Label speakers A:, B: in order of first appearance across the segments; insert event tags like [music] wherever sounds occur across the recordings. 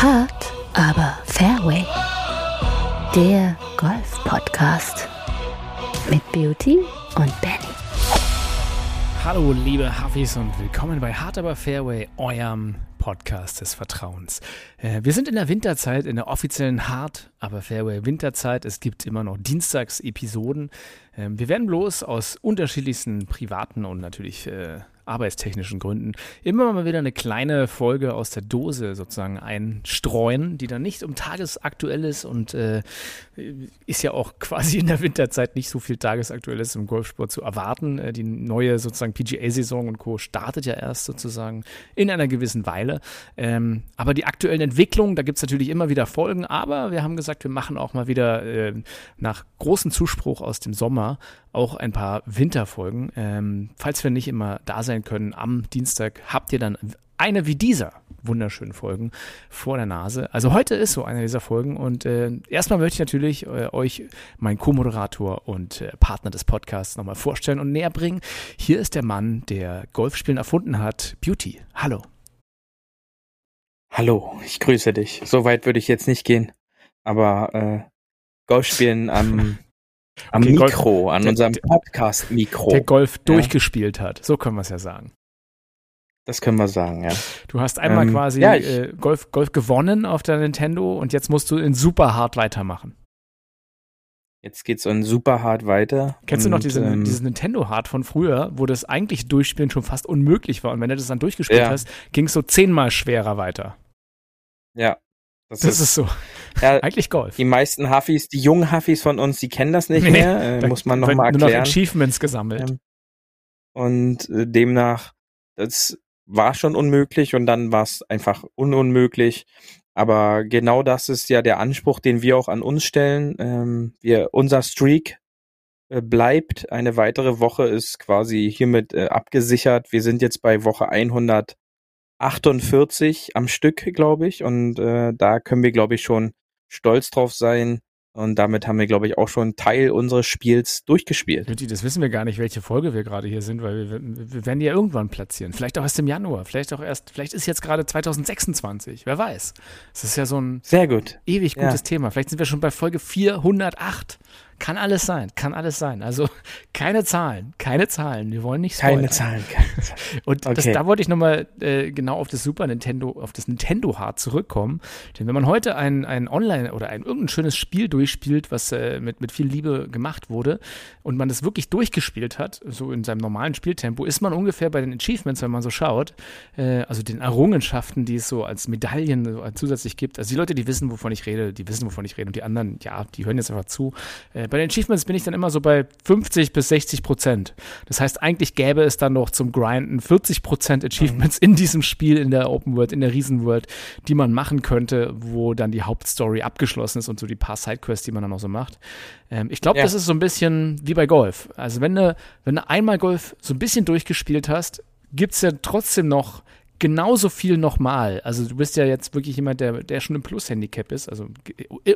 A: Hart, aber Fairway. Der Golf-Podcast mit Beauty und Benny.
B: Hallo, liebe Huffis und willkommen bei Hard aber Fairway, eurem Podcast des Vertrauens. Äh, wir sind in der Winterzeit, in der offiziellen Hard aber Fairway Winterzeit. Es gibt immer noch Dienstags-Episoden. Ähm, wir werden bloß aus unterschiedlichsten privaten und natürlich äh, arbeitstechnischen Gründen immer mal wieder eine kleine Folge aus der Dose sozusagen einstreuen, die dann nicht um tagesaktuell ist und äh, ist ja auch [laughs] quasi in der Winterzeit nicht so viel tagesaktuelles im Golfsport zu erwarten. Äh, die neue sozusagen PGA-Saison und Co. startet ja erst sozusagen in einer gewissen Weile. Ähm, aber die aktuellen Entwicklungen, da gibt es natürlich immer wieder Folgen, aber wir haben gesagt, wir machen auch mal wieder äh, nach großem Zuspruch aus dem Sommer auch ein paar Winterfolgen. Ähm, falls wir nicht immer da sein können am Dienstag, habt ihr dann eine wie dieser wunderschönen Folgen vor der Nase. Also heute ist so eine dieser Folgen und äh, erstmal möchte ich natürlich äh, euch meinen Co-Moderator und äh, Partner des Podcasts nochmal vorstellen und näher bringen. Hier ist der Mann, der Golfspielen erfunden hat, Beauty. Hallo.
C: Hallo, ich grüße dich. So weit würde ich jetzt nicht gehen, aber äh, Golfspielen am [laughs] am okay, Mikro, Golf, an der, unserem Podcast-Mikro.
B: Der Golf ja. durchgespielt hat. So können wir es ja sagen.
C: Das können wir sagen, ja.
B: Du hast einmal ähm, quasi ja, äh, Golf, Golf gewonnen auf der Nintendo und jetzt musst du in super hart weitermachen.
C: Jetzt geht's in super hart weiter.
B: Kennst und, du noch diese, ähm, dieses Nintendo Hard von früher, wo das eigentlich Durchspielen schon fast unmöglich war und wenn du das dann durchgespielt ja. hast, ging es so zehnmal schwerer weiter.
C: Ja,
B: das, das ist, ist, so. Ja, [laughs] Eigentlich Golf.
C: Die meisten Huffis, die jungen Huffis von uns, die kennen das nicht nee, mehr. Äh, muss man nochmal erklären. Nur noch
B: Achievements gesammelt. Ähm,
C: und äh, demnach, das war schon unmöglich und dann war es einfach ununmöglich. Aber genau das ist ja der Anspruch, den wir auch an uns stellen. Ähm, wir, unser Streak äh, bleibt. Eine weitere Woche ist quasi hiermit äh, abgesichert. Wir sind jetzt bei Woche 100. 48 am Stück, glaube ich. Und äh, da können wir, glaube ich, schon stolz drauf sein. Und damit haben wir, glaube ich, auch schon Teil unseres Spiels durchgespielt.
B: Das wissen wir gar nicht, welche Folge wir gerade hier sind, weil wir, wir werden die ja irgendwann platzieren. Vielleicht auch erst im Januar, vielleicht auch erst, vielleicht ist jetzt gerade 2026, wer weiß. Es ist ja so ein
C: sehr gut,
B: ewig gutes ja. Thema. Vielleicht sind wir schon bei Folge 408. Kann alles sein, kann alles sein. Also [laughs] keine Zahlen, keine Zahlen. Wir wollen nicht
C: spoilern. Keine Zahlen, keine [laughs]
B: Zahlen. Und okay. das, da wollte ich nochmal äh, genau auf das Super Nintendo, auf das Nintendo Hard zurückkommen. Denn wenn man heute ein, ein Online- oder ein irgendein schönes Spiel durchspielt, was äh, mit, mit viel Liebe gemacht wurde und man das wirklich durchgespielt hat, so in seinem normalen Spieltempo, ist man ungefähr bei den Achievements, wenn man so schaut, äh, also den Errungenschaften, die es so als Medaillen so zusätzlich gibt. Also die Leute, die wissen, wovon ich rede, die wissen, wovon ich rede und die anderen, ja, die hören jetzt einfach zu. Äh, bei den Achievements bin ich dann immer so bei 50 bis 60 Prozent. Das heißt, eigentlich gäbe es dann noch zum Grinden 40 Prozent Achievements mhm. in diesem Spiel, in der Open World, in der Riesenworld, die man machen könnte, wo dann die Hauptstory abgeschlossen ist und so die paar Sidequests, die man dann noch so macht. Ähm, ich glaube, ja. das ist so ein bisschen wie bei Golf. Also wenn du, wenn du einmal Golf so ein bisschen durchgespielt hast, gibt es ja trotzdem noch genauso viel nochmal. Also du bist ja jetzt wirklich jemand, der, der schon im Plus-Handicap ist. Also,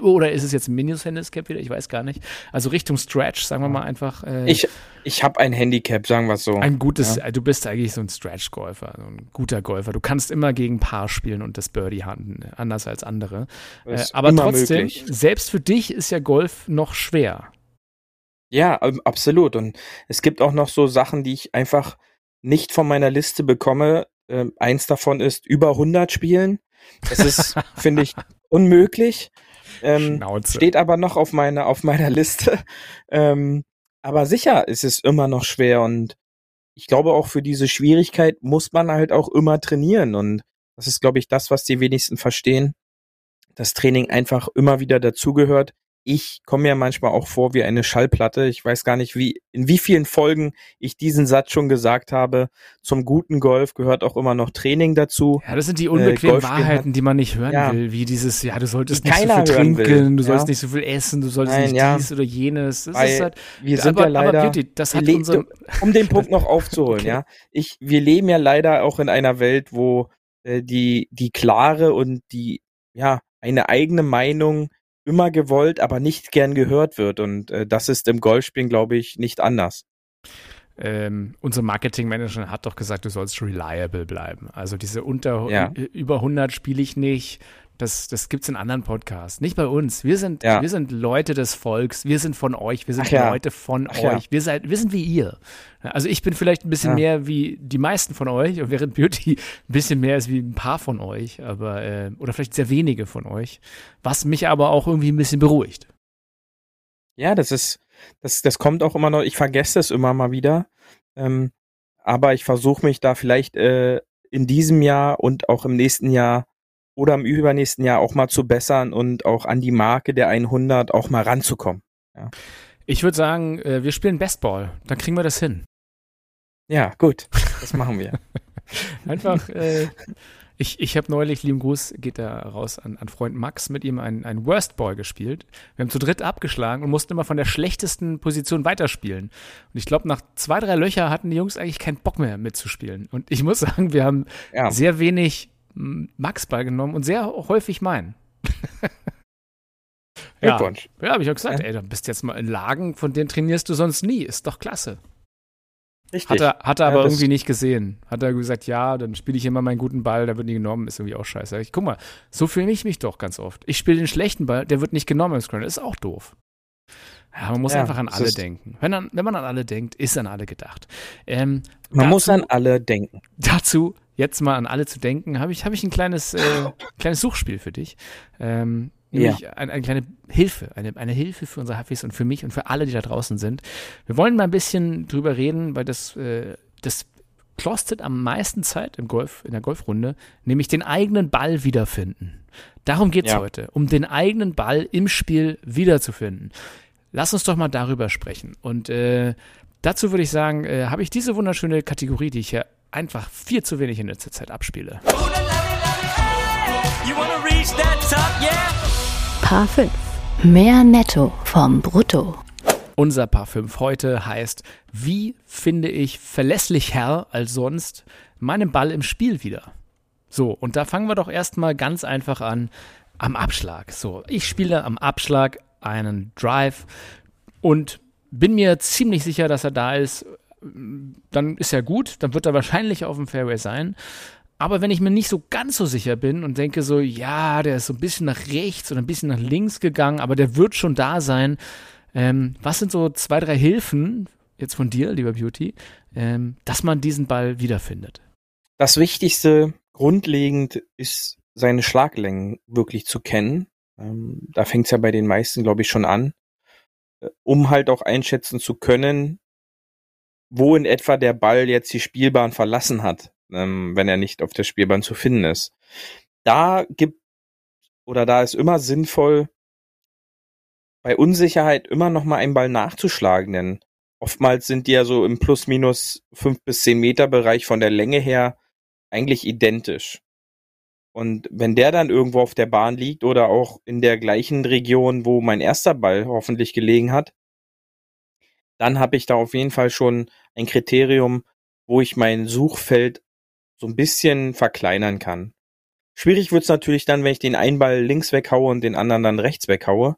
B: oder ist es jetzt ein Minus-Handicap wieder? Ich weiß gar nicht. Also Richtung Stretch, sagen wir mal einfach.
C: Äh, ich ich habe ein Handicap, sagen wir es so.
B: Ein gutes, ja. du bist eigentlich so ein Stretch-Golfer, so ein guter Golfer. Du kannst immer gegen Paar spielen und das Birdie handen, anders als andere. Äh, aber trotzdem, möglich. selbst für dich ist ja Golf noch schwer.
C: Ja, absolut. Und es gibt auch noch so Sachen, die ich einfach nicht von meiner Liste bekomme, äh, eins davon ist über 100 Spielen. Das ist, [laughs] finde ich, unmöglich. Ähm, steht aber noch auf meiner, auf meiner Liste. Ähm, aber sicher ist es immer noch schwer und ich glaube auch für diese Schwierigkeit muss man halt auch immer trainieren und das ist, glaube ich, das, was die wenigsten verstehen. Das Training einfach immer wieder dazugehört ich komme mir manchmal auch vor wie eine Schallplatte. Ich weiß gar nicht, wie, in wie vielen Folgen ich diesen Satz schon gesagt habe. Zum guten Golf gehört auch immer noch Training dazu.
B: Ja, das sind die unbequemen äh, Wahrheiten, die man nicht hören ja, will, wie dieses, ja, du solltest nicht so viel trinken, du sollst nicht so viel essen, du solltest Nein, nicht ja. dies oder jenes. Das
C: ist halt, wir sind aber, ja leider, aber Beauty, das hat unser, um den Punkt noch aufzuholen, [laughs] okay. ja. Ich, wir leben ja leider auch in einer Welt, wo äh, die, die klare und die, ja, eine eigene Meinung immer gewollt, aber nicht gern gehört wird. Und äh, das ist im Golfspielen, glaube ich, nicht anders.
B: Ähm, unsere Marketingmanagerin hat doch gesagt, du sollst reliable bleiben. Also diese unter ja. über 100 spiele ich nicht. Das, das gibt es in anderen Podcasts. Nicht bei uns. Wir sind,
C: Ja.
B: wir sind Leute des Volks. Wir sind von euch. Wir sind
C: ja.
B: Leute von
C: Ach ja.
B: euch. Wir, seid, wir sind wie ihr. Also ich bin vielleicht ein bisschen
C: Ja.
B: mehr wie die meisten von euch und während Beauty ein bisschen mehr ist wie ein paar von euch. Aber, äh, oder vielleicht sehr wenige von euch. Was mich aber auch irgendwie ein bisschen beruhigt.
C: Ja, das ist, das, das kommt auch immer noch, ich vergesse es immer mal wieder. Ähm, aber ich versuche mich da vielleicht äh, in diesem Jahr und auch im nächsten Jahr oder im übernächsten Jahr auch mal zu bessern und auch an die Marke der 100 auch mal ranzukommen.
B: Ich würde sagen, äh, wir spielen Bestball. Dann kriegen wir das hin.
C: Ja, gut, das machen wir. [laughs]
B: Einfach, äh, ich, ich habe neulich, lieben Gruß, geht da raus an, an Freund Max, mit ihm ein, ein Worst Ball gespielt. Wir haben zu dritt abgeschlagen und mussten immer von der schlechtesten Position weiterspielen. Und ich glaube, nach zwei, drei Löcher hatten die Jungs eigentlich keinen Bock mehr mitzuspielen. Und ich muss sagen, wir haben
C: Ja,
B: sehr wenig Max-Ball genommen und sehr häufig meinen. [laughs] ja,
C: Glückwunsch.
B: ja habe ich auch gesagt,
C: Ja.
B: ey, du bist jetzt mal in Lagen, von denen trainierst du sonst nie. Ist doch klasse.
C: Richtig.
B: Hat er, hat er aber irgendwie nicht gesehen. Hat er gesagt, ja, dann spiele ich immer meinen guten Ball, der wird nie genommen, ist irgendwie auch scheiße. Ich, guck mal, so fühle ich mich doch ganz oft. Ich spiele den schlechten Ball, der wird nicht genommen im Scrum, ist auch doof. Ja, man muss
C: Ja,
B: einfach an alle denken. Wenn, an, wenn man an alle denkt, ist an alle gedacht. Ähm,
C: Man
B: dazu,
C: muss an alle denken.
B: dazu, jetzt mal an alle zu denken, habe ich, hab ich ein kleines, äh, kleines Suchspiel für dich. Ähm, nämlich ein, eine kleine Hilfe, eine, eine Hilfe für unsere Hafis und für mich und für alle, die da draußen sind. Wir wollen mal ein bisschen drüber reden, weil das, äh, das kostet am meisten Zeit im Golf, in der Golfrunde, nämlich den eigenen Ball wiederfinden. Darum geht's
C: Ja.
B: heute, um den eigenen Ball im Spiel wiederzufinden. Lass uns doch mal darüber sprechen. Und äh, dazu würde ich sagen, äh, habe ich diese wunderschöne Kategorie, die ich hier einfach viel zu wenig in letzter Zeit abspiele.
A: Paar 5. Mehr Netto vom Brutto.
B: Unser Paar 5 heute heißt, wie finde ich verlässlicher als sonst meinen Ball im Spiel wieder? So, und da fangen wir doch erstmal ganz einfach an am Abschlag. So, ich spiele am Abschlag einen Drive und bin mir ziemlich sicher, dass er da ist. Dann ist er gut, dann wird er wahrscheinlich auf dem Fairway sein. Aber wenn ich mir nicht so ganz so sicher bin und denke so, ja, der ist so ein bisschen nach rechts oder ein bisschen nach links gegangen, aber der wird schon da sein, ähm, was sind so zwei, drei Hilfen jetzt von dir, lieber Beauty, ähm, dass man diesen Ball wiederfindet?
C: Das Wichtigste grundlegend ist, seine Schlaglängen wirklich zu kennen. Ähm, da fängt es ja bei den meisten, glaube ich, schon an, äh, um halt auch einschätzen zu können, wo in etwa der Ball jetzt die Spielbahn verlassen hat, ähm, wenn er nicht auf der Spielbahn zu finden ist. Da gibt oder da ist immer sinnvoll, bei Unsicherheit immer noch mal einen Ball nachzuschlagen, denn oftmals sind die ja so im plus minus fünf bis zehn Meter Bereich von der Länge her eigentlich identisch. Und wenn der dann irgendwo auf der Bahn liegt oder auch in der gleichen Region, wo mein erster Ball hoffentlich gelegen hat, dann habe ich da auf jeden Fall schon ein Kriterium, wo ich mein Suchfeld so ein bisschen verkleinern kann. Schwierig wird's natürlich dann, wenn ich den einen Ball links weghaue und den anderen dann rechts weghaue.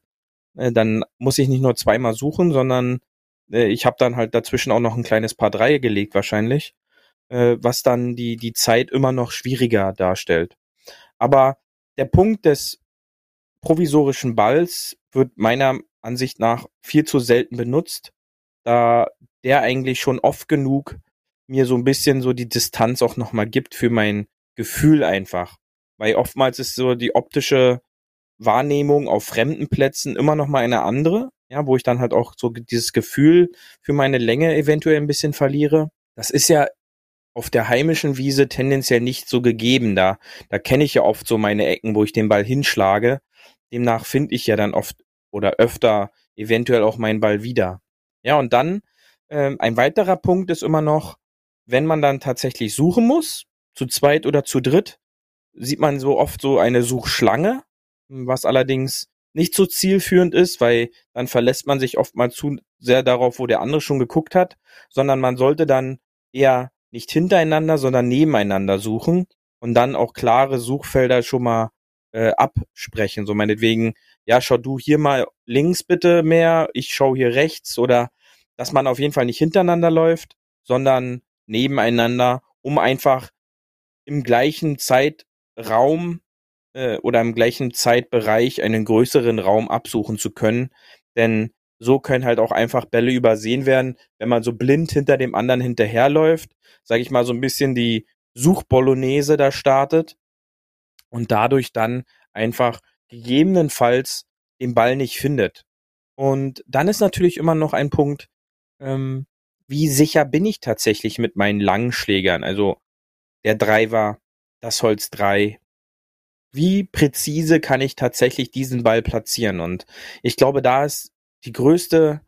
C: Äh, Dann muss ich nicht nur zweimal suchen, sondern äh, ich habe dann halt dazwischen auch noch ein kleines Paar Dreie gelegt wahrscheinlich, äh, was dann die, die Zeit immer noch schwieriger darstellt. Aber der Punkt des provisorischen Balls wird meiner Ansicht nach viel zu selten benutzt, da der eigentlich schon oft genug mir so ein bisschen so die Distanz auch nochmal gibt für mein Gefühl einfach. Weil oftmals ist so die optische Wahrnehmung auf fremden Plätzen immer noch mal eine andere, ja, wo ich dann halt auch so dieses Gefühl für meine Länge eventuell ein bisschen verliere. Das ist ja auf der heimischen Wiese tendenziell nicht so gegeben. Da, da kenne ich ja oft so meine Ecken, wo ich den Ball hinschlage. Demnach finde ich ja dann oft oder öfter eventuell auch meinen Ball wieder. Ja, und dann ähm, ein weiterer Punkt ist immer noch, wenn man dann tatsächlich suchen muss, zu zweit oder zu dritt, sieht man so oft so eine Suchschlange, was allerdings nicht so zielführend ist, weil dann verlässt man sich oft mal zu sehr darauf, wo der andere schon geguckt hat, sondern man sollte dann eher nicht hintereinander, sondern nebeneinander suchen und dann auch klare Suchfelder schon mal äh, absprechen. So meinetwegen, ja, schau du hier mal links bitte mehr, ich schau hier rechts oder dass man auf jeden Fall nicht hintereinander läuft, sondern nebeneinander, um einfach im gleichen Zeitraum äh, oder im gleichen Zeitbereich einen größeren Raum absuchen zu können. Denn so können halt auch einfach Bälle übersehen werden, wenn man so blind hinter dem anderen hinterherläuft, sage ich mal so ein bisschen die Suchbolognese da startet und dadurch dann einfach gegebenenfalls den Ball nicht findet. Und dann ist natürlich immer noch ein Punkt, ähm, wie sicher bin ich tatsächlich mit meinen langen Schlägern? Also der Driver, das Holz 3. Wie präzise kann ich tatsächlich diesen Ball platzieren? Und ich glaube, da ist die größte,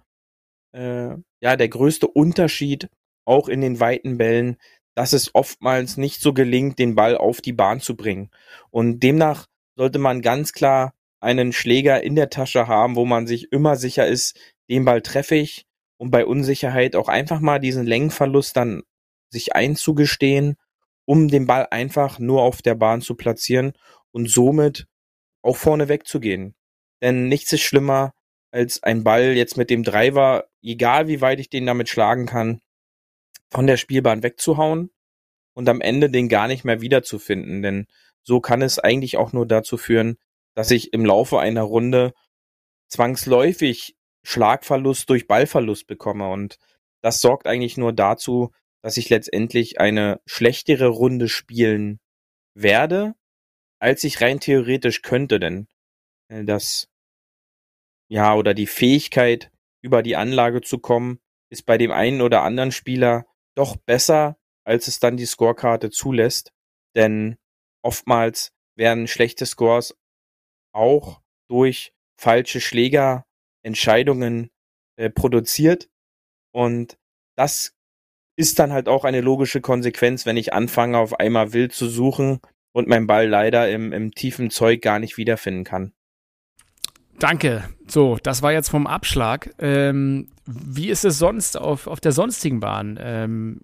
C: äh, ja, der größte Unterschied auch in den weiten Bällen, dass es oftmals nicht so gelingt, den Ball auf die Bahn zu bringen. Und demnach sollte man ganz klar einen Schläger in der Tasche haben, wo man sich immer sicher ist, den Ball treffe ich und bei Unsicherheit auch einfach mal diesen Längenverlust dann sich einzugestehen, um den Ball einfach nur auf der Bahn zu platzieren und somit auch vorne wegzugehen. Denn nichts ist schlimmer, als ein Ball jetzt mit dem Driver, egal wie weit ich den damit schlagen kann, von der Spielbahn wegzuhauen und am Ende den gar nicht mehr wiederzufinden. Denn so kann es eigentlich auch nur dazu führen, dass ich im Laufe einer Runde zwangsläufig Schlagverlust durch Ballverlust bekomme. Und das sorgt eigentlich nur dazu, dass ich letztendlich eine schlechtere Runde spielen werde, als ich rein theoretisch könnte. Denn äh, das, ja, oder die Fähigkeit, über die Anlage zu kommen, ist bei dem einen oder anderen Spieler doch besser, als es dann die Scorekarte zulässt. Denn oftmals werden schlechte Scores auch durch falsche Schlägerentscheidungen äh, produziert. Und das ist dann halt auch eine logische Konsequenz, wenn ich anfange, auf einmal wild zu suchen und mein Ball leider im, im tiefen Zeug gar nicht wiederfinden kann.
B: Danke. So, das war jetzt vom Abschlag. Ähm, wie ist es sonst auf, auf der sonstigen Bahn? Ähm,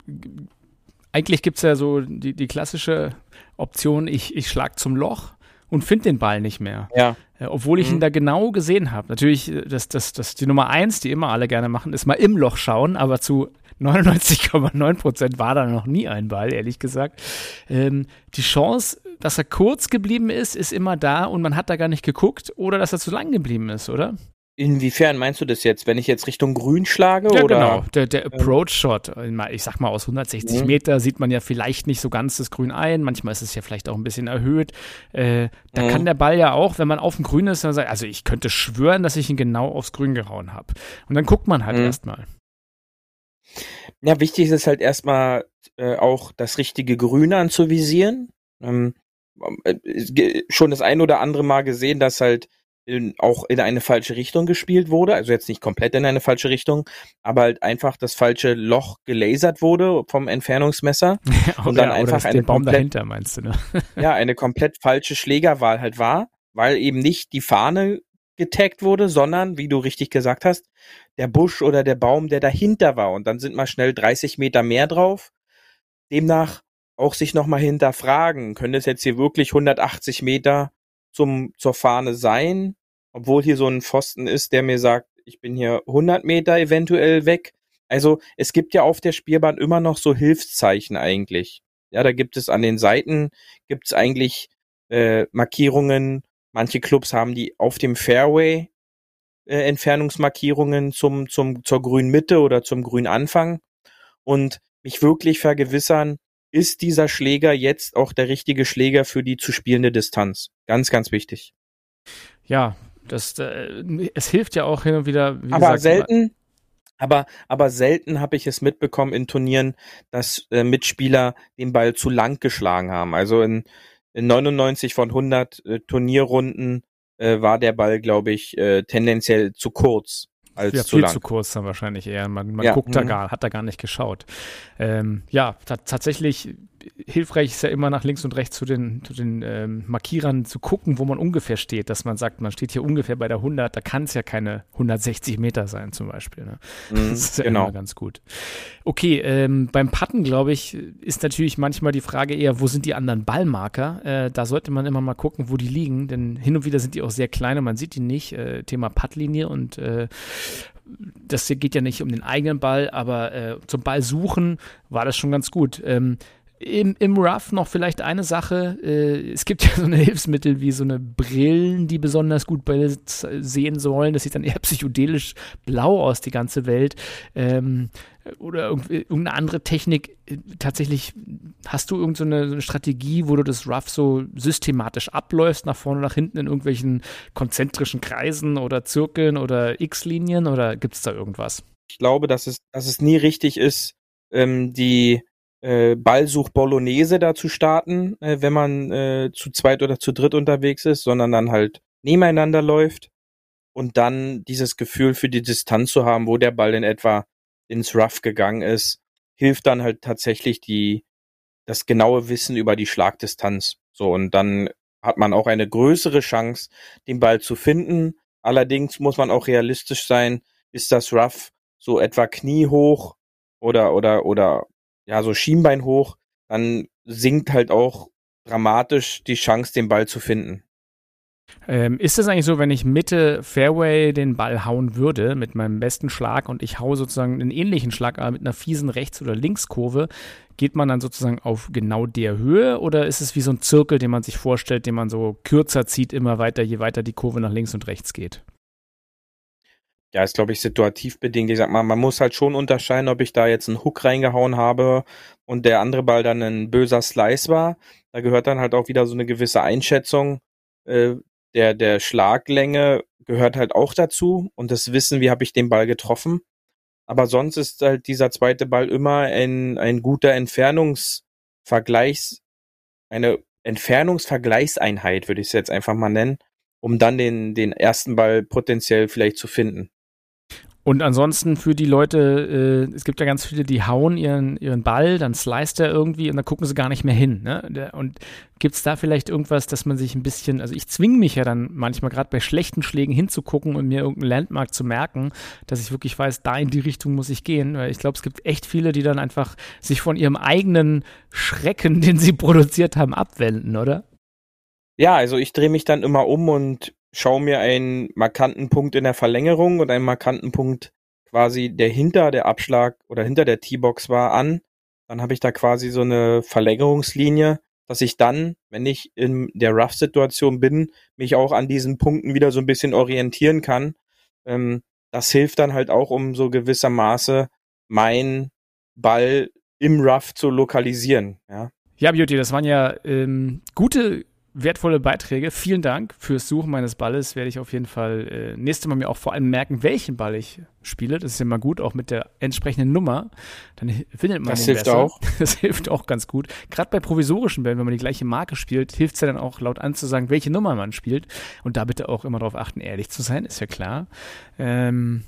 B: eigentlich gibt es ja so die, die klassische Option, ich, ich schlag zum Loch und finde den Ball nicht mehr.
C: Ja.
B: Äh, obwohl ich mhm. ihn da genau gesehen habe. Natürlich, äh, das, das, das, die Nummer eins, die immer alle gerne machen, ist mal im Loch schauen, aber zu 99,9 Prozent war da noch nie ein Ball, ehrlich gesagt. Ähm, die Chance, dass er kurz geblieben ist, ist immer da und man hat da gar nicht geguckt oder dass er zu lang geblieben ist, oder?
C: Inwiefern meinst du das jetzt? Wenn ich jetzt Richtung Grün schlage?
B: Ja,
C: oder?
B: genau. Der, der Approach-Shot, ich sag mal, aus 160 mhm. Meter sieht man ja vielleicht nicht so ganz das Grün ein. Manchmal ist es ja vielleicht auch ein bisschen erhöht. Äh, da mhm. kann der Ball ja auch, wenn man auf dem Grün ist, also ich könnte schwören, dass ich ihn genau aufs Grün gehauen habe. Und dann guckt man halt mhm. erstmal.
C: Ja, wichtig ist es halt erstmal äh, auch das richtige Grün anzuvisieren. Ähm, äh, schon das ein oder andere Mal gesehen, dass halt in, auch in eine falsche Richtung gespielt wurde, also jetzt nicht komplett in eine falsche Richtung, aber halt einfach das falsche Loch gelasert wurde vom Entfernungsmesser [laughs]
B: ja, und dann einfach eine Baum komplett, dahinter meinst du, ne?
C: ja, [laughs] eine komplett falsche Schlägerwahl halt war, weil eben nicht die Fahne getaggt wurde, sondern, wie du richtig gesagt hast, der Busch oder der Baum, der dahinter war und dann sind mal schnell 30 Meter mehr drauf. Demnach auch sich nochmal hinterfragen, können es jetzt hier wirklich 180 Meter zum, zur Fahne sein, obwohl hier so ein Pfosten ist, der mir sagt, ich bin hier 100 Meter eventuell weg. Also es gibt ja auf der Spielbahn immer noch so Hilfszeichen eigentlich. Ja, da gibt es an den Seiten gibt es eigentlich äh, Markierungen. Manche Clubs haben die auf dem Fairway äh, Entfernungsmarkierungen zum zum zur grünen Mitte oder zum grünen Anfang und mich wirklich vergewissern, ist dieser Schläger jetzt auch der richtige Schläger für die zu spielende Distanz. Ganz, ganz wichtig.
B: Ja, das, äh, es hilft ja auch hin und wieder.
C: Wie aber gesagt, selten, aber, aber selten habe ich es mitbekommen in Turnieren, dass äh, Mitspieler den Ball zu lang geschlagen haben. Also in, in 99 von 100 äh, Turnierrunden äh, war der Ball, glaube ich, äh, tendenziell zu kurz als
B: ja,
C: zu
B: viel
C: lang.
B: zu kurz dann wahrscheinlich eher. Man, man ja. guckt da mhm. gar, hat da gar nicht geschaut. Ähm, ja, tatsächlich hilfreich ist ja immer nach links und rechts zu den, zu den ähm, Markierern zu gucken, wo man ungefähr steht, dass man sagt, man steht hier ungefähr bei der 100, da kann es ja keine 160 Meter sein zum Beispiel. Ne?
C: Mm, das ist ja genau. immer
B: ganz gut. Okay, ähm, beim Putten, glaube ich, ist natürlich manchmal die Frage eher, wo sind die anderen Ballmarker? Äh, da sollte man immer mal gucken, wo die liegen, denn hin und wieder sind die auch sehr klein und man sieht die nicht. Äh, Thema Puttlinie und äh, das geht ja nicht um den eigenen Ball, aber äh, zum Ball suchen war das schon ganz gut. Ähm, im, im Rough noch vielleicht eine Sache. Äh, es gibt ja so eine [laughs] Hilfsmittel wie so eine Brillen, die besonders gut Bälle sehen sollen. Das sieht dann eher [laughs] psychedelisch blau aus, die ganze Welt. Ähm, oder irgendeine andere Technik. Tatsächlich hast du irgendeine so eine Strategie, wo du das Rough so systematisch abläufst, nach vorne, nach hinten in irgendwelchen konzentrischen Kreisen oder Zirkeln oder X-Linien oder gibt es da irgendwas?
C: Ich glaube, dass es, dass es nie richtig ist, ähm, die äh, Ballsuch Bolognese da zu starten, äh, wenn man äh, zu zweit oder zu dritt unterwegs ist, sondern dann halt nebeneinander läuft und dann dieses Gefühl für die Distanz zu haben, wo der Ball in etwa ins Rough gegangen ist, hilft dann halt tatsächlich die das genaue Wissen über die Schlagdistanz. So und dann hat man auch eine größere Chance, den Ball zu finden. Allerdings muss man auch realistisch sein, ist das Rough so etwa kniehoch oder oder oder ja so Schienbein hoch, dann sinkt halt auch dramatisch die Chance, den Ball zu finden.
B: Ähm, ist es eigentlich so, wenn ich Mitte Fairway den Ball hauen würde mit meinem besten Schlag und ich haue sozusagen einen ähnlichen Schlag, aber mit einer fiesen Rechts- oder Linkskurve, geht man dann sozusagen auf genau der Höhe oder ist es wie so ein Zirkel, den man sich vorstellt, den man so kürzer zieht, immer weiter, je weiter die Kurve nach links und rechts geht?
C: Ja, ist, glaube ich, situativ bedingt. Ich sag mal, man muss halt schon unterscheiden, ob ich da jetzt einen Hook reingehauen habe und der andere Ball dann ein böser Slice war. Da gehört dann halt auch wieder so eine gewisse Einschätzung äh, der, der Schlaglänge gehört halt auch dazu und das Wissen, wie habe ich den Ball getroffen. Aber sonst ist halt dieser zweite Ball immer ein, ein guter Entfernungsvergleichs, eine Entfernungsvergleichseinheit, würde ich es jetzt einfach mal nennen, um dann den, den ersten Ball potenziell vielleicht zu finden.
B: Und ansonsten für die Leute, äh, es gibt ja ganz viele, die hauen ihren, ihren Ball, dann sliced er irgendwie und dann gucken sie gar nicht mehr hin. Ne? Und gibt es da vielleicht irgendwas, dass man sich ein bisschen, also ich zwinge mich ja dann manchmal gerade bei schlechten Schlägen hinzugucken und mir irgendeinen Landmark zu merken, dass ich wirklich weiß, da in die Richtung muss ich gehen. Weil ich glaube, es gibt echt viele, die dann einfach sich von ihrem eigenen Schrecken, [laughs] den sie produziert haben, abwenden, oder?
C: Ja, also ich drehe mich dann immer um und schaue mir einen markanten Punkt in der Verlängerung und einen markanten Punkt quasi, der hinter der Abschlag oder hinter der T-Box war, an. Dann habe ich da quasi so eine Verlängerungslinie, dass ich dann, wenn ich in der Rough-Situation bin, mich auch an diesen Punkten wieder so ein bisschen orientieren kann. Ähm, das hilft dann halt auch, um so gewissermaße mein Ball im Rough zu lokalisieren. Ja,
B: ja Beauty, das waren ja ähm, gute wertvolle Beiträge. Vielen Dank fürs Suchen meines Balles. Werde ich auf jeden Fall äh, nächstes Mal mir auch vor allem merken, welchen Ball ich spiele. Das ist ja mal gut, auch mit der entsprechenden Nummer. Dann findet man
C: das
B: den
C: hilft
B: besser.
C: auch. [laughs]
B: Das hilft auch ganz gut. Gerade bei provisorischen Bällen, wenn man die gleiche Marke spielt, hilft es ja dann auch laut anzusagen, welche Nummer man spielt. Und da bitte auch immer darauf achten, ehrlich zu sein, ist ja klar. Ähm,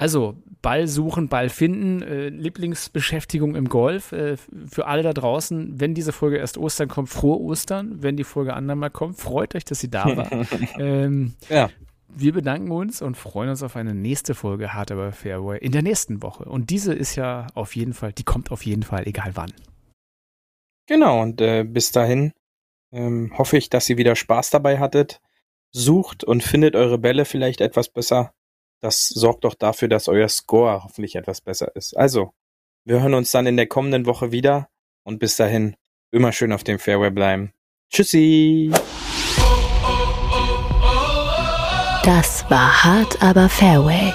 B: also, Ball suchen, Ball finden, äh, Lieblingsbeschäftigung im Golf. Äh, für alle da draußen, wenn diese Folge erst Ostern kommt, frohe Ostern. Wenn die Folge andermal kommt, freut euch, dass sie da war. [laughs] ähm, ja. Wir bedanken uns und freuen uns auf eine nächste Folge Hard Aber Fairway in der nächsten Woche. Und diese ist ja auf jeden Fall, die kommt auf jeden Fall, egal wann.
C: Genau, und äh, bis dahin ähm, hoffe ich, dass ihr wieder Spaß dabei hattet. Sucht und findet eure Bälle vielleicht etwas besser das sorgt doch dafür, dass euer Score hoffentlich etwas besser ist. Also, wir hören uns dann in der kommenden Woche wieder und bis dahin immer schön auf dem Fairway bleiben. Tschüssi!
A: Das war hart, aber Fairway.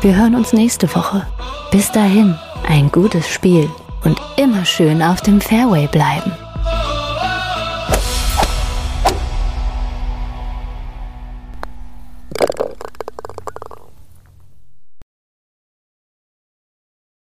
A: Wir hören uns nächste Woche. Bis dahin, ein gutes Spiel und immer schön auf dem Fairway bleiben.